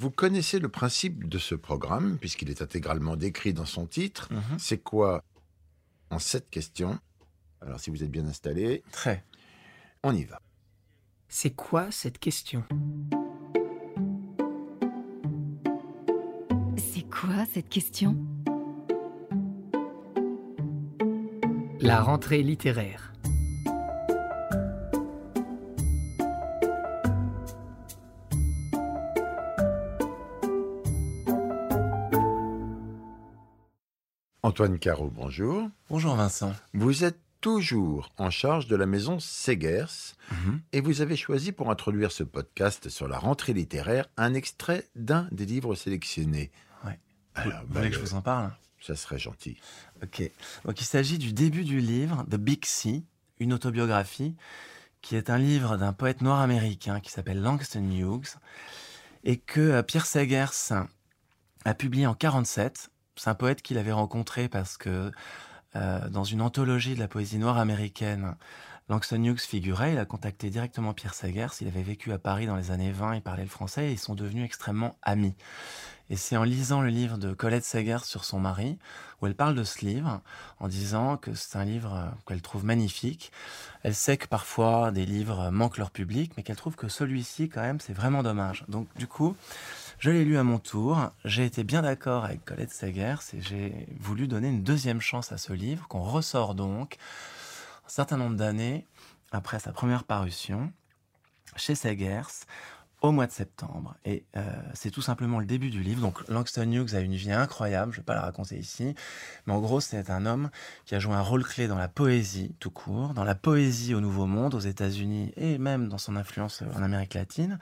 Vous connaissez le principe de ce programme, puisqu'il est intégralement décrit dans son titre. Mhm. C'est quoi En sept questions? Alors, si vous êtes bien installé, Très. on y va. C'est quoi cette question? C'est quoi cette question? La rentrée littéraire. Antoine Caro, bonjour. Bonjour Vincent. Vous êtes toujours en charge de la maison Segers Mhm. et vous avez choisi pour introduire ce podcast sur la rentrée littéraire un extrait d'un des livres sélectionnés. Ouais. Alors, Vous bah, voulez que je vous en parle? ça serait gentil. Ok. Donc il s'agit du début du livre The Big Sea, une autobiographie, qui est un livre d'un poète noir américain qui s'appelle Langston Hughes et que euh, Pierre Segers a publié en 47. C'est un poète qu'il avait rencontré parce que euh, dans une anthologie de la poésie noire américaine, Langston Hughes figurait. Il a contacté directement Pierre Segers. Il avait vécu à Paris dans les années 20. Il parlait le français et ils sont devenus extrêmement amis. Et c'est en lisant le livre de Colette Segers sur son mari où elle parle de ce livre en disant que c'est un livre euh, qu'elle trouve magnifique. Elle sait que parfois des livres manquent leur public, mais qu'elle trouve que celui-ci, quand même, c'est vraiment dommage. Donc, du coup, je l'ai lu à mon tour. J'ai été bien d'accord avec Colette Segers et j'ai voulu donner une deuxième chance à ce livre qu'on ressort donc un certain nombre d'années après sa première parution chez Segers au mois de septembre. Et euh, c'est tout simplement le début du livre. Donc Langston Hughes a une vie incroyable, je ne vais pas la raconter ici, mais en gros c'est un homme qui a joué un rôle clé dans la poésie tout court, dans la poésie au Nouveau Monde, aux États-Unis et même dans son influence en Amérique latine.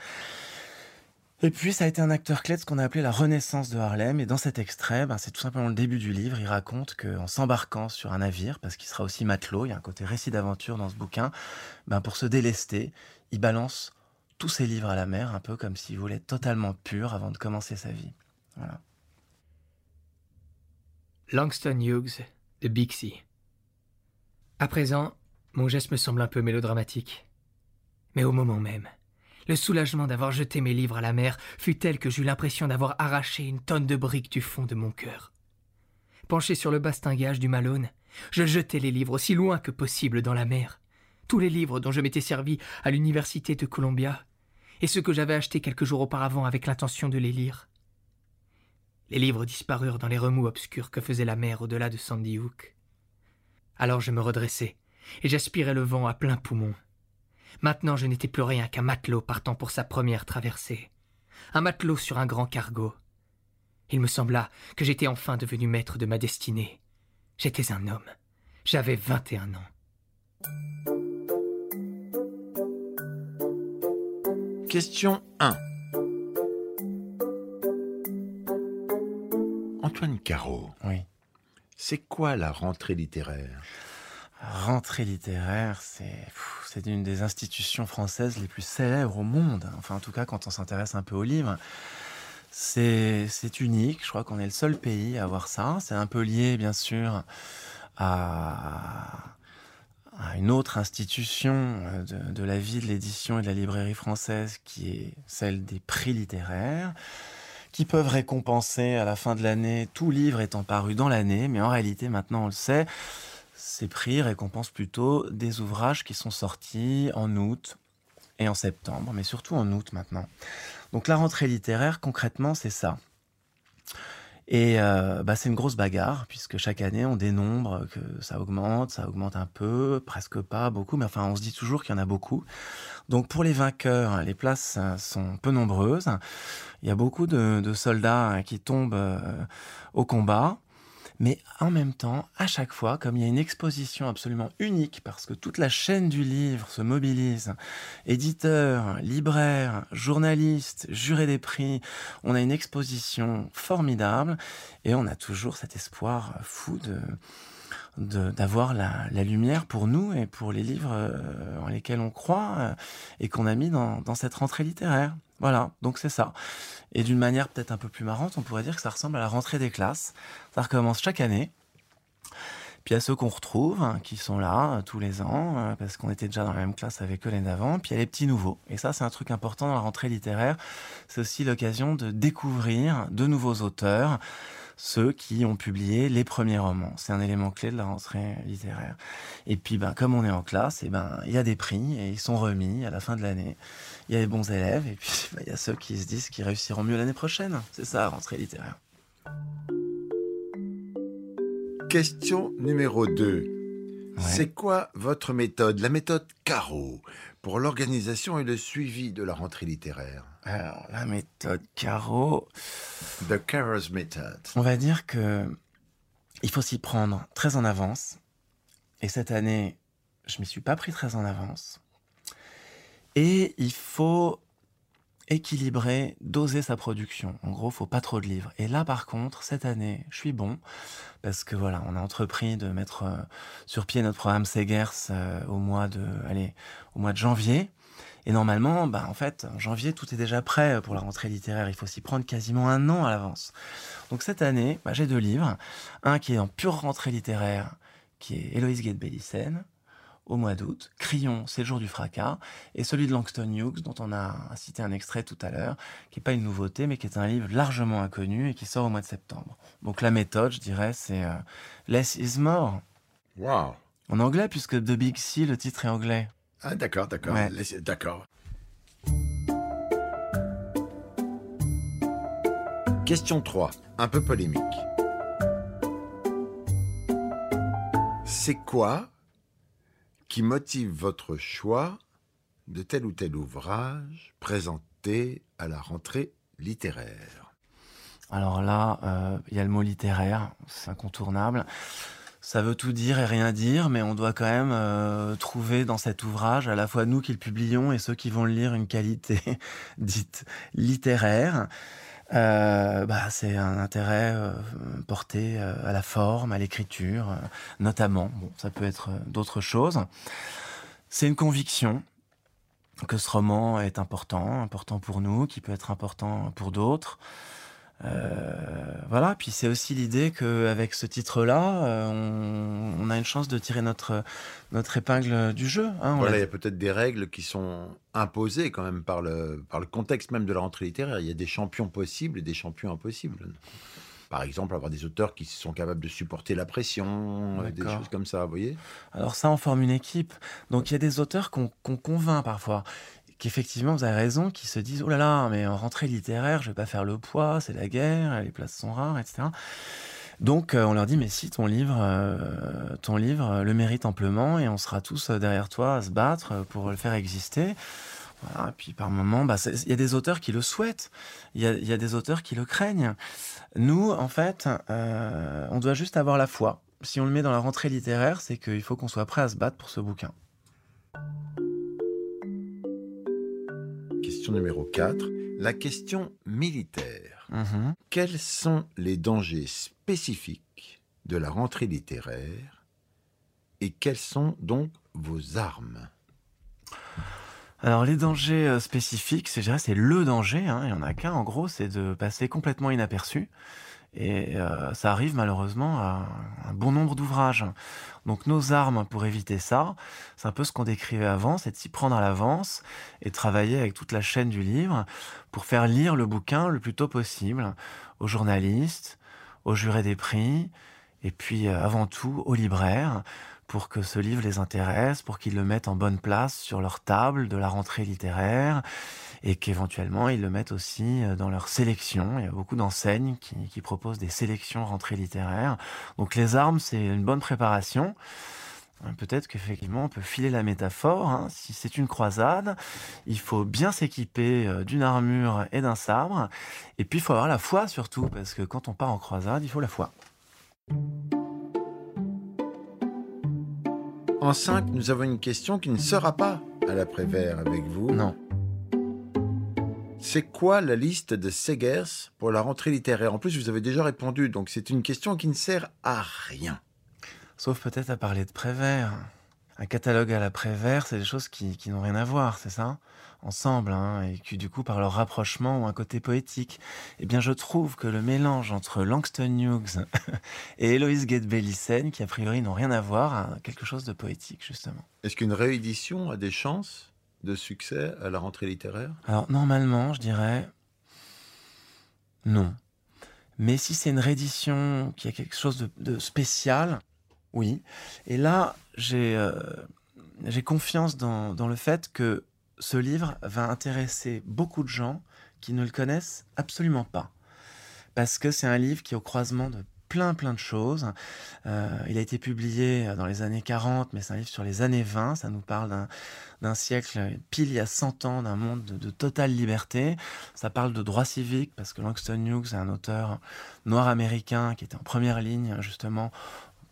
Et puis, ça a été un acteur clé de ce qu'on a appelé la Renaissance de Harlem. Et dans cet extrait, ben, c'est tout simplement le début du livre. Il raconte qu'en s'embarquant sur un navire, parce qu'il sera aussi matelot, il y a un côté récit d'aventure dans ce bouquin, ben, pour se délester, il balance tous ses livres à la mer, un peu comme s'il voulait totalement pur avant de commencer sa vie. Voilà. Langston Hughes de Big Sea. À présent, mon geste me semble un peu mélodramatique. Mais au moment même, le soulagement d'avoir jeté mes livres à la mer fut tel que j'eus l'impression d'avoir arraché une tonne de briques du fond de mon cœur. Penché sur le bastingage du Malone, je jetai les livres aussi loin que possible dans la mer. Tous les livres dont je m'étais servi à l'université de Columbia, et ceux que j'avais achetés quelques jours auparavant avec l'intention de les lire. Les livres disparurent dans les remous obscurs que faisait la mer au-delà de Sandy Hook. Alors je me redressai, et j'aspirai le vent à plein poumon. Maintenant je n'étais plus rien qu'un matelot partant pour sa première traversée. Un matelot sur un grand cargo. Il me sembla que j'étais enfin devenu maître de ma destinée. J'étais un homme. J'avais vingt et un ans. Question 1. Antoine Caro, Oui. c'est quoi la rentrée littéraire? Rentrée littéraire, c'est une des institutions françaises les plus célèbres au monde. Enfin, en tout cas, quand on s'intéresse un peu aux livres, c'est unique. Je crois qu'on est le seul pays à avoir ça. C'est un peu lié, bien sûr, à, une autre institution euh, de la vie de l'édition et de la librairie française, qui est celle des prix littéraires qui peuvent récompenser à la fin de l'année tout livre étant paru dans l'année, mais en réalité, maintenant on le sait, ces prix récompensent plutôt des ouvrages qui sont sortis en août et en septembre, mais surtout en août maintenant. Donc la rentrée littéraire, concrètement, c'est ça. Et euh, bah, c'est une grosse bagarre, puisque chaque année, on dénombre que ça augmente, ça augmente un peu, presque pas, beaucoup, mais enfin, on se dit toujours qu'il y en a beaucoup. Donc pour les vainqueurs, les places sont peu nombreuses. Il y a beaucoup de, soldats qui tombent euh, au combat. Mais en même temps, à chaque fois, comme il y a une exposition absolument unique, parce que toute la chaîne du livre se mobilise, éditeurs, libraires, journalistes, jurés des prix, on a une exposition formidable et on a toujours cet espoir fou de d'avoir la, la lumière pour nous et pour les livres euh, en lesquels on croit euh, et qu'on a mis dans, cette rentrée littéraire. Voilà, donc c'est ça. Et d'une manière peut-être un peu plus marrante, on pourrait dire que ça ressemble à la rentrée des classes. Ça recommence chaque année. Puis il y a ceux qu'on retrouve, hein, qui sont là euh, tous les ans, parce qu'on était déjà dans la même classe avec eux l'année d'avant. Puis il y a les petits nouveaux. Et ça, c'est un truc important dans la rentrée littéraire. C'est aussi l'occasion de découvrir de nouveaux auteurs, ceux qui ont publié les premiers romans. C'est un élément clé de la rentrée littéraire. Et puis, ben, comme on est en classe, et ben, il y a des prix et ils sont remis à la fin de l'année. Il y a les bons élèves et puis ben, il y a ceux qui se disent qu'ils réussiront mieux l'année prochaine. C'est ça, la rentrée littéraire. Question numéro 2. Ouais. C'est quoi votre méthode, la méthode Caro, pour l'organisation et le suivi de la rentrée littéraire Alors, la méthode Caro, The Caro's Method. on va dire que il faut s'y prendre très en avance. Et cette année, je m'y suis pas pris très en avance. Et il faut équilibrer, doser sa production. En gros, faut pas trop de livres. Et là, par contre, cette année, je suis bon parce que voilà, on a entrepris de mettre euh, sur pied notre programme Segers euh, au mois de, allez, au mois de janvier. Et normalement, bah, en fait, en janvier, tout est déjà prêt pour la rentrée littéraire. Il faut s'y prendre quasiment un an à l'avance. Donc cette année, bah, j'ai deux livres. Un qui est en pure rentrée littéraire, qui est Héloïse Guette-Bélissen, au mois d'août. Crayon, c'est le jour du fracas. Et celui de Langston Hughes, dont on a cité un extrait tout à l'heure, qui n'est pas une nouveauté, mais qui est un livre largement inconnu et qui sort au mois de septembre. Donc la méthode, je dirais, c'est euh, Less is more. Wow. En anglais, puisque The Big C, le titre est anglais. Ah, d'accord, d'accord. Ouais. D'accord. Question 3, un peu polémique. C'est quoi qui motive votre choix de tel ou tel ouvrage présenté à la rentrée littéraire Alors là, euh, il y a le mot littéraire, c'est incontournable. Ça veut tout dire et rien dire, mais on doit quand même euh, trouver dans cet ouvrage, à la fois nous qui le publions et ceux qui vont le lire, une qualité dite littéraire. Euh, bah, c'est un intérêt euh, porté euh, à la forme, à l'écriture, notamment. Bon, ça peut être d'autres choses. C'est une conviction que ce roman est important, important pour nous, qui peut être important pour d'autres. Euh, voilà, puis c'est aussi l'idée qu'avec ce titre-là, euh, on, on a une chance de tirer notre, notre épingle du jeu. hein. Voilà, il y a peut-être des règles qui sont imposées quand même par le, par le contexte même de la rentrée littéraire. Il y a des champions possibles et des champions impossibles. Par exemple, avoir des auteurs qui sont capables de supporter la pression, euh, des choses comme ça, vous voyez? Alors ça, on forme une équipe. Donc il y a des auteurs qu'on qu'on convainc parfois, qu'effectivement, vous avez raison, qui se disent, oh là là, mais en rentrée littéraire, je vais pas faire le poids, c'est la guerre, les places sont rares, etc. Donc euh, on leur dit, mais si, ton livre, euh, ton livre euh, le mérite amplement et on sera tous derrière toi à se battre pour le faire exister. Et puis par moment, bah, il y a des auteurs qui le souhaitent, il y a, des auteurs qui le craignent. Nous, en fait, on doit juste avoir la foi. Si on le met dans la rentrée littéraire, c'est qu'il faut qu'on soit prêt à se battre pour ce bouquin. Question numéro 4. La question militaire. Mhm. Quels sont les dangers spécifiques de la rentrée littéraire et quelles sont donc vos armes? Alors les dangers euh, spécifiques, c'est je dirais, c'est le danger. hein, il y en a qu'un en gros, c'est de passer complètement inaperçu. Et euh, ça arrive malheureusement à un bon nombre d'ouvrages. Donc nos armes pour éviter ça, c'est un peu ce qu'on décrivait avant, c'est de s'y prendre à l'avance et travailler avec toute la chaîne du livre pour faire lire le bouquin le plus tôt possible aux journalistes, aux jurés des prix, et puis euh, avant tout aux libraires pour que ce livre les intéresse, pour qu'ils le mettent en bonne place sur leur table de la rentrée littéraire et qu'éventuellement ils le mettent aussi euh, dans leur sélection. Il y a beaucoup d'enseignes qui, proposent des sélections rentrée littéraire. Donc les armes, c'est une bonne préparation. Euh, Peut-être qu'effectivement, on peut filer la métaphore. hein. Si c'est une croisade, il faut bien s'équiper euh, d'une armure et d'un sabre. Et puis, il faut avoir la foi surtout, parce que quand on part en croisade, il faut la foi. En 5, nous avons une question qui ne sera pas à l'après-vert avec vous. Non. C'est quoi la liste de Segers pour la rentrée littéraire? En plus, vous avez déjà répondu, donc c'est une question qui ne sert à rien. Sauf peut-être à parler de Prévert. Un catalogue à l'après-vert, c'est des choses qui, qui n'ont rien à voir, c'est ça? Ensemble, hein, et qui du coup, par leur rapprochement, ont un côté poétique. Eh bien, je trouve que le mélange entre Langston Hughes et Héloïse Guedbelissen, qui a priori n'ont rien à voir, a quelque chose de poétique, justement. Est-ce qu'une réédition a des chances de succès à la rentrée littéraire? Alors, normalement, je dirais non. Mais si c'est une réédition qui a quelque chose de, de spécial, oui. Et là, j'ai euh, confiance dans, le fait que ce livre va intéresser beaucoup de gens qui ne le connaissent absolument pas. Parce que c'est un livre qui est au croisement de plein plein de choses. Euh, il a été publié dans les années 40, mais c'est un livre sur les années 20. Ça nous parle d'un, d'un siècle pile il y a 100 ans, d'un monde de, de totale liberté. Ça parle de droit civique, parce que Langston Hughes est un auteur noir américain qui était en première ligne justement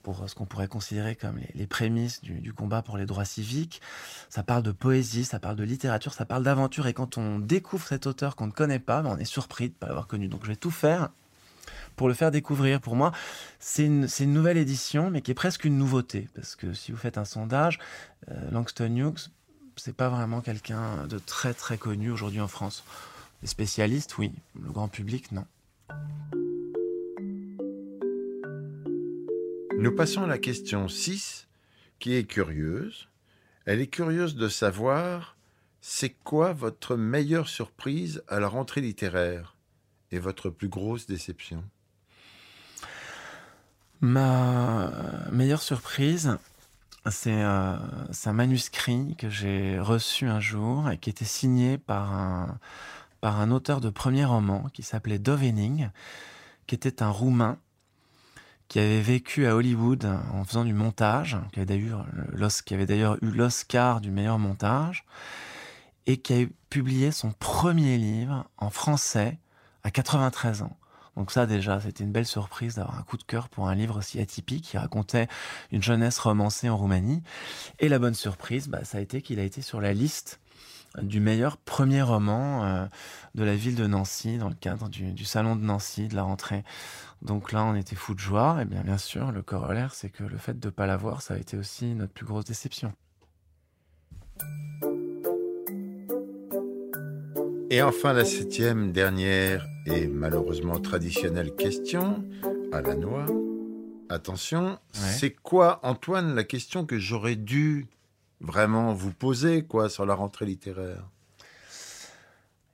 pour ce qu'on pourrait considérer comme les, prémices du, combat pour les droits civiques. Ça parle de poésie, ça parle de littérature, ça parle d'aventure. Et quand on découvre cet auteur qu'on ne connaît pas, ben on est surpris de ne pas l'avoir connu. Donc je vais tout faire pour le faire découvrir. Pour moi, c'est une, une, nouvelle édition, mais qui est presque une nouveauté. Parce que si vous faites un sondage, euh, Langston Hughes, c'est pas vraiment quelqu'un de très très connu aujourd'hui en France. Les spécialistes, oui. Le grand public, non. Nous passons à la question 6, qui est curieuse. Elle est curieuse de savoir c'est quoi votre meilleure surprise à la rentrée littéraire et votre plus grosse déception? Ma meilleure surprise, c'est euh, un manuscrit que j'ai reçu un jour et qui était signé par un, par un auteur de premier roman qui s'appelait Dove Henning, qui était un Roumain qui avait vécu à Hollywood en faisant du montage, qui avait d'ailleurs eu l'Oscar du meilleur montage, et qui a publié son premier livre en français à 93 ans. Donc ça déjà, c'était une belle surprise d'avoir un coup de cœur pour un livre aussi atypique qui racontait une jeunesse romancée en Roumanie. Et la bonne surprise, bah, ça a été qu'il a été sur la liste du meilleur premier roman euh, de la ville de Nancy dans le cadre du, du, salon de Nancy de la rentrée. Donc là, on était fou de joie. Et bien, bien sûr, le corollaire, c'est que le fait de ne pas l'avoir, ça a été aussi notre plus grosse déception. Et enfin, la septième, dernière et malheureusement traditionnelle question à la noix. Attention, ouais. c'est quoi, Antoine, la question que j'aurais dû vraiment vous poser quoi sur la rentrée littéraire?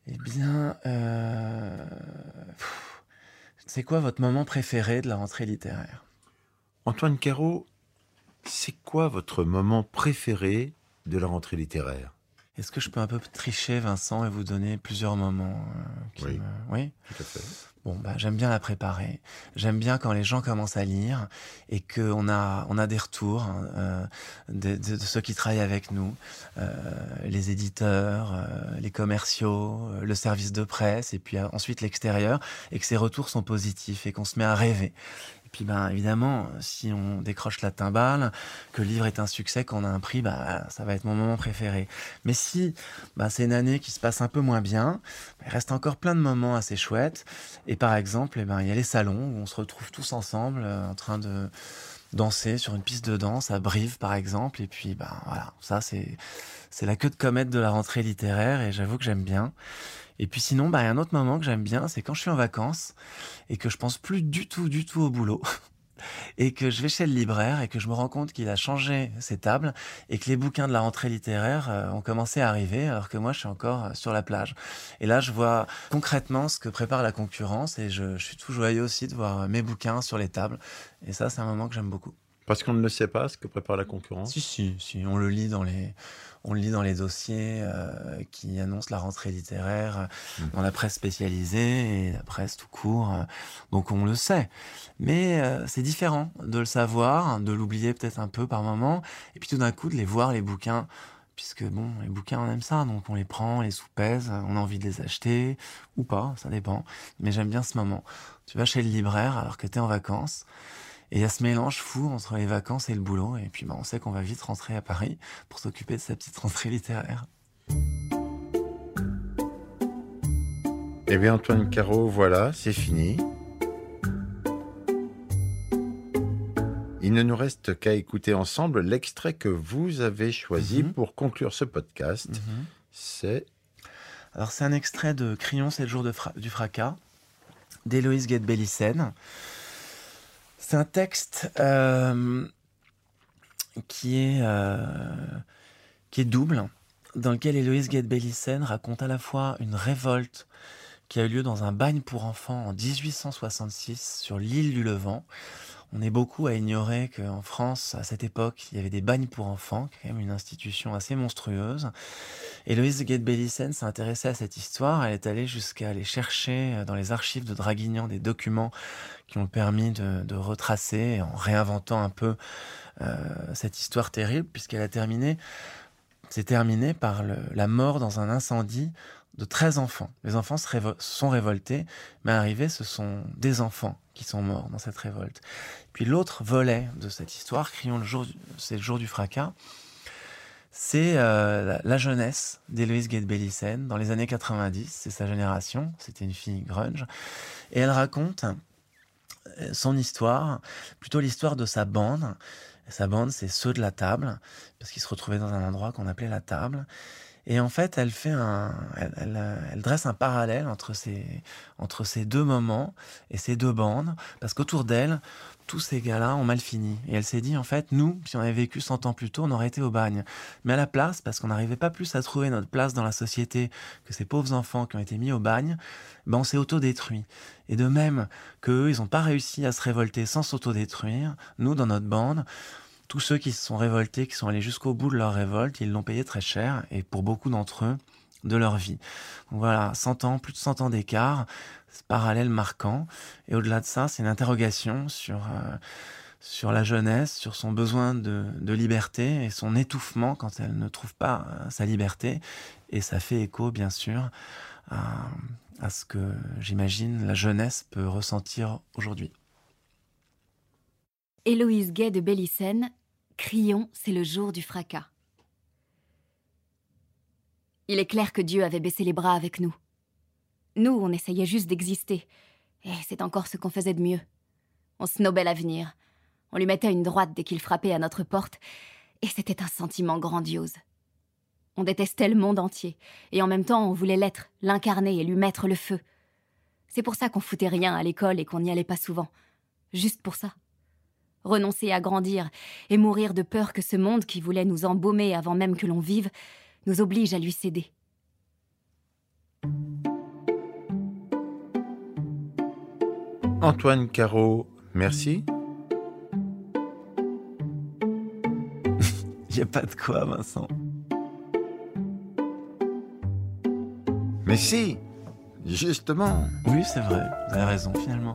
Eh bien, euh... c'est quoi votre moment préféré de la rentrée littéraire? Antoine Caro, c'est quoi votre moment préféré de la rentrée littéraire? Est-ce que je peux un peu tricher, Vincent, et vous donner plusieurs moments euh, qui oui. Me... oui, tout à fait. Bon, bah, j'aime bien la préparer. J'aime bien quand les gens commencent à lire et qu'on a, on a des retours hein, euh, de, de, de, ceux qui travaillent avec nous, euh, les éditeurs, euh, les commerciaux, le service de presse et puis ensuite l'extérieur et que ces retours sont positifs et qu'on se met à rêver. Puis, ben, évidemment, si on décroche la timbale, que le livre est un succès, qu'on a un prix, bah, ça va être mon moment préféré. Mais si bah, c'est une année qui se passe un peu moins bien, il reste encore plein de moments assez chouettes. Et par exemple, eh ben, il y a les salons où on se retrouve tous ensemble euh, en train de danser sur une piste de danse à Brive, par exemple. Et puis, ben, voilà, ça, c'est, c'est la queue de comète de la rentrée littéraire et j'avoue que j'aime bien. Et puis sinon, a un autre moment que j'aime bien, c'est quand je suis en vacances et que je pense plus du tout, du tout au boulot. Et que je vais chez le libraire et que je me rends compte qu'il a changé ses tables et que les bouquins de la rentrée littéraire euh, ont commencé à arriver alors que moi je suis encore euh, sur la plage. Et là je vois concrètement ce que prépare la concurrence et je, je suis tout joyeux aussi de voir mes bouquins sur les tables. Et ça c'est un moment que j'aime beaucoup. Parce qu'on ne le sait pas ce que prépare la concurrence Si, si, si. On le lit dans les, on le lit dans les dossiers euh, qui annoncent la rentrée littéraire, mmh. dans la presse spécialisée et la presse tout court. Donc on le sait. Mais euh, c'est différent de le savoir, de l'oublier peut-être un peu par moment, et puis tout d'un coup de les voir, les bouquins. Puisque bon, les bouquins on aime ça, donc on les prend, on les sous-pèse, on a envie de les acheter, ou pas, ça dépend. Mais j'aime bien ce moment. Tu vas chez le libraire alors que tu es en vacances. Et il y a ce mélange fou entre les vacances et le boulot. Et puis bah, on sait qu'on va vite rentrer à Paris pour s'occuper de sa petite rentrée littéraire. Eh bien Antoine Caro, voilà, c'est fini. Il ne nous reste qu'à écouter ensemble l'extrait que vous avez choisi Mhm. pour conclure ce podcast. Mhm. C'est Alors, c'est un extrait de Crayon, c'est le jour de fra- du fracas, d'Héloïse Guedbellicène. C'est un texte euh, qui, est, euh, qui est double, dans lequel Héloïse Guedbellicène raconte à la fois une révolte qui a eu lieu dans un bagne pour enfants en 1866 sur l'île du Levant. On est beaucoup à ignorer qu'en France, à cette époque, il y avait des bagnes pour enfants, quand même une institution assez monstrueuse. Héloïse Guedbellicène s'est intéressée à cette histoire. Elle est allée jusqu'à aller chercher euh, dans les archives de Draguignan des documents qui ont permis de, retracer, en réinventant un peu euh, cette histoire terrible, puisqu'elle a terminé, c'est terminé par la mort dans un incendie de 13 enfants. Les enfants se, sont révoltés, mais arrivés, ce sont des enfants qui sont morts dans cette révolte. Puis l'autre volet de cette histoire, crions le jour, c'est le jour du fracas, c'est euh, la, la jeunesse d'Héloïse Guedbellicène dans les années 90. C'est sa génération. C'était une fille grunge. Et elle raconte euh, son histoire, plutôt l'histoire de sa bande. Sa bande, c'est ceux de la table, parce qu'ils se retrouvaient dans un endroit qu'on appelait la table. Et en fait, elle fait un, elle, elle, euh, elle dresse un parallèle entre ces, entre ces deux moments et ces deux bandes, parce qu'autour d'elle, tous ces gars-là ont mal fini. Et elle s'est dit, en fait, nous, si on avait vécu 100 ans plus tôt, on aurait été au bagne. Mais à la place, parce qu'on n'arrivait pas plus à trouver notre place dans la société que ces pauvres enfants qui ont été mis au bagne, ben on s'est autodétruit. Et de même qu'eux, ils n'ont pas réussi à se révolter sans s'autodétruire, nous, dans notre bande, tous ceux qui se sont révoltés, qui sont allés jusqu'au bout de leur révolte, ils l'ont payé très cher, et pour beaucoup d'entre eux, de leur vie. Donc voilà, 100 ans, plus de 100 ans d'écart, parallèle marquant. Et au-delà de ça, c'est une interrogation sur, euh, sur la jeunesse, sur son besoin de, de liberté et son étouffement quand elle ne trouve pas euh, sa liberté. Et ça fait écho, bien sûr, à, à ce que j'imagine la jeunesse peut ressentir aujourd'hui. Héloïse Gay de Bellicène, Crions, c'est le jour du fracas. Il est clair que Dieu avait baissé les bras avec nous. Nous, on essayait juste d'exister. Et c'est encore ce qu'on faisait de mieux. On snobait l'avenir. On lui mettait une droite dès qu'il frappait à notre porte. Et c'était un sentiment grandiose. On détestait le monde entier. Et en même temps, on voulait l'être, l'incarner et lui mettre le feu. C'est pour ça qu'on foutait rien à l'école et qu'on n'y allait pas souvent. Juste pour ça renoncer à grandir et mourir de peur que ce monde qui voulait nous embaumer avant même que l'on vive nous oblige à lui céder. Antoine Caro, merci. Il n'y a pas de quoi, Vincent. Mais si, justement. Oui, c'est vrai, vous avez raison, finalement.